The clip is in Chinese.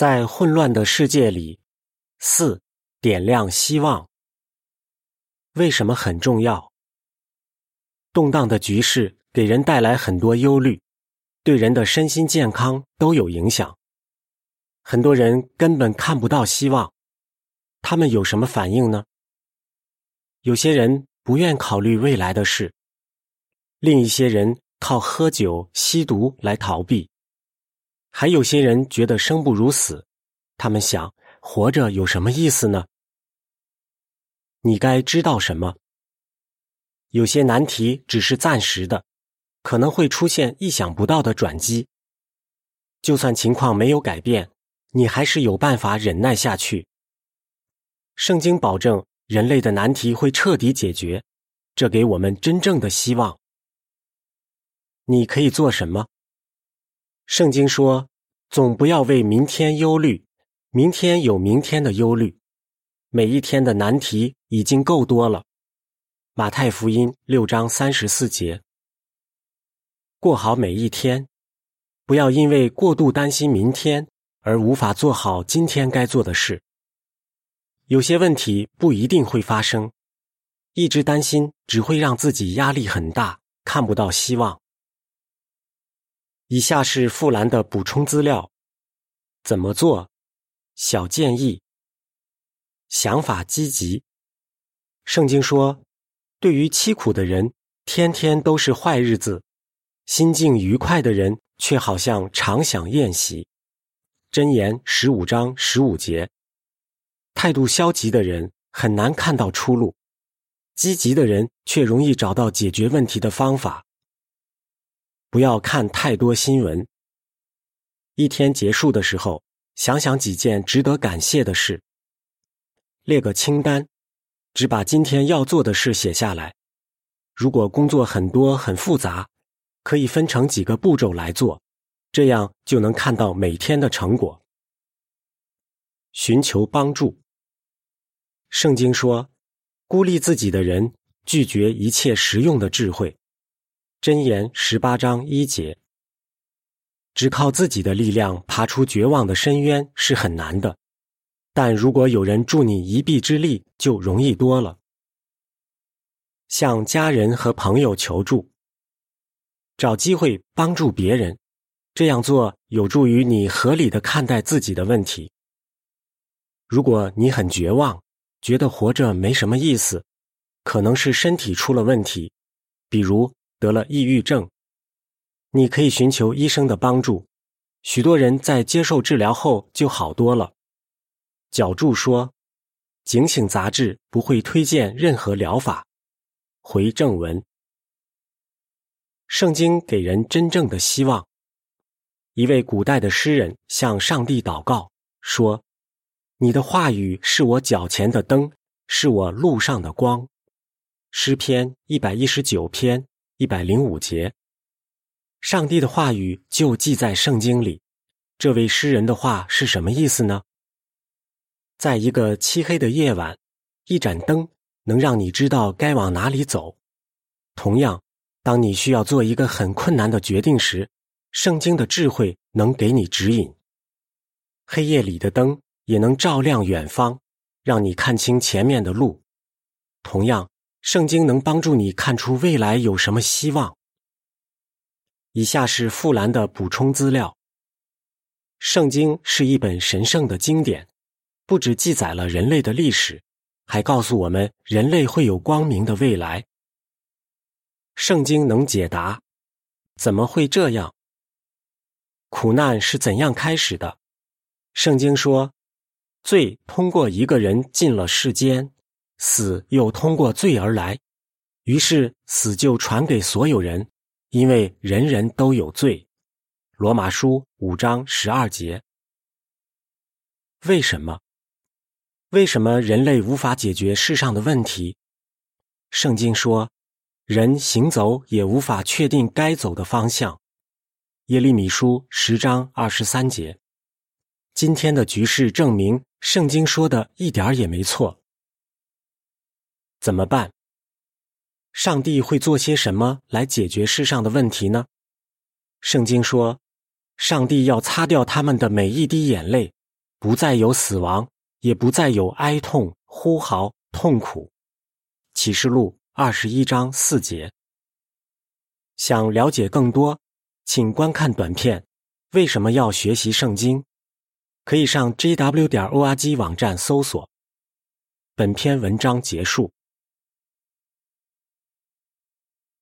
在混乱的世界里，四点亮希望。为什么很重要？动荡的局势给人带来很多忧虑，对人的身心健康都有影响。很多人根本看不到希望，他们有什么反应呢？有些人不愿考虑未来的事，另一些人靠喝酒、吸毒来逃避。还有些人觉得生不如死，他们想活着有什么意思呢？你该知道什么？有些难题只是暂时的，可能会出现意想不到的转机。就算情况没有改变，你还是有办法忍耐下去。圣经保证人类的难题会彻底解决，这给我们真正的希望。你可以做什么？圣经说：“总不要为明天忧虑，明天有明天的忧虑。每一天的难题已经够多了。”马太福音六章三十四节。过好每一天，不要因为过度担心明天而无法做好今天该做的事。有些问题不一定会发生，一直担心只会让自己压力很大，看不到希望。以下是富兰的补充资料：怎么做？小建议。想法积极。圣经说，对于凄苦的人，天天都是坏日子；心境愉快的人，却好像常享宴席。箴言十五章十五节。态度消极的人很难看到出路，积极的人却容易找到解决问题的方法。不要看太多新闻。一天结束的时候，想想几件值得感谢的事，列个清单，只把今天要做的事写下来。如果工作很多很复杂，可以分成几个步骤来做，这样就能看到每天的成果。寻求帮助。圣经说，孤立自己的人拒绝一切实用的智慧。箴言十八章一节，只靠自己的力量爬出绝望的深渊是很难的，但如果有人助你一臂之力，就容易多了。向家人和朋友求助，找机会帮助别人，这样做有助于你合理的看待自己的问题。如果你很绝望，觉得活着没什么意思，可能是身体出了问题，比如。得了抑郁症，你可以寻求医生的帮助。许多人在接受治疗后就好多了。角柱说，《警醒》杂志不会推荐任何疗法。回正文，圣经给人真正的希望。一位古代的诗人向上帝祷告说：“你的话语是我脚前的灯，是我路上的光。”诗篇一百一十九篇。一百零五节，上帝的话语就记在圣经里。这位诗人的话是什么意思呢？在一个漆黑的夜晚，一盏灯能让你知道该往哪里走。同样，当你需要做一个很困难的决定时，圣经的智慧能给你指引。黑夜里的灯也能照亮远方，让你看清前面的路。同样。圣经能帮助你看出未来有什么希望。以下是富兰的补充资料：圣经是一本神圣的经典，不只记载了人类的历史，还告诉我们人类会有光明的未来。圣经能解答：怎么会这样？苦难是怎样开始的？圣经说，罪通过一个人进了世间。死又通过罪而来，于是死就传给所有人，因为人人都有罪。罗马书五章十二节。为什么？为什么人类无法解决世上的问题？圣经说，人行走也无法确定该走的方向。耶利米书十章二十三节。今天的局势证明，圣经说的一点儿也没错。怎么办？上帝会做些什么来解决世上的问题呢？圣经说，上帝要擦掉他们的每一滴眼泪，不再有死亡，也不再有哀痛、呼嚎、痛苦。启示录二十一章四节。想了解更多，请观看短片。为什么要学习圣经？可以上 jw 点 org 网站搜索。本篇文章结束。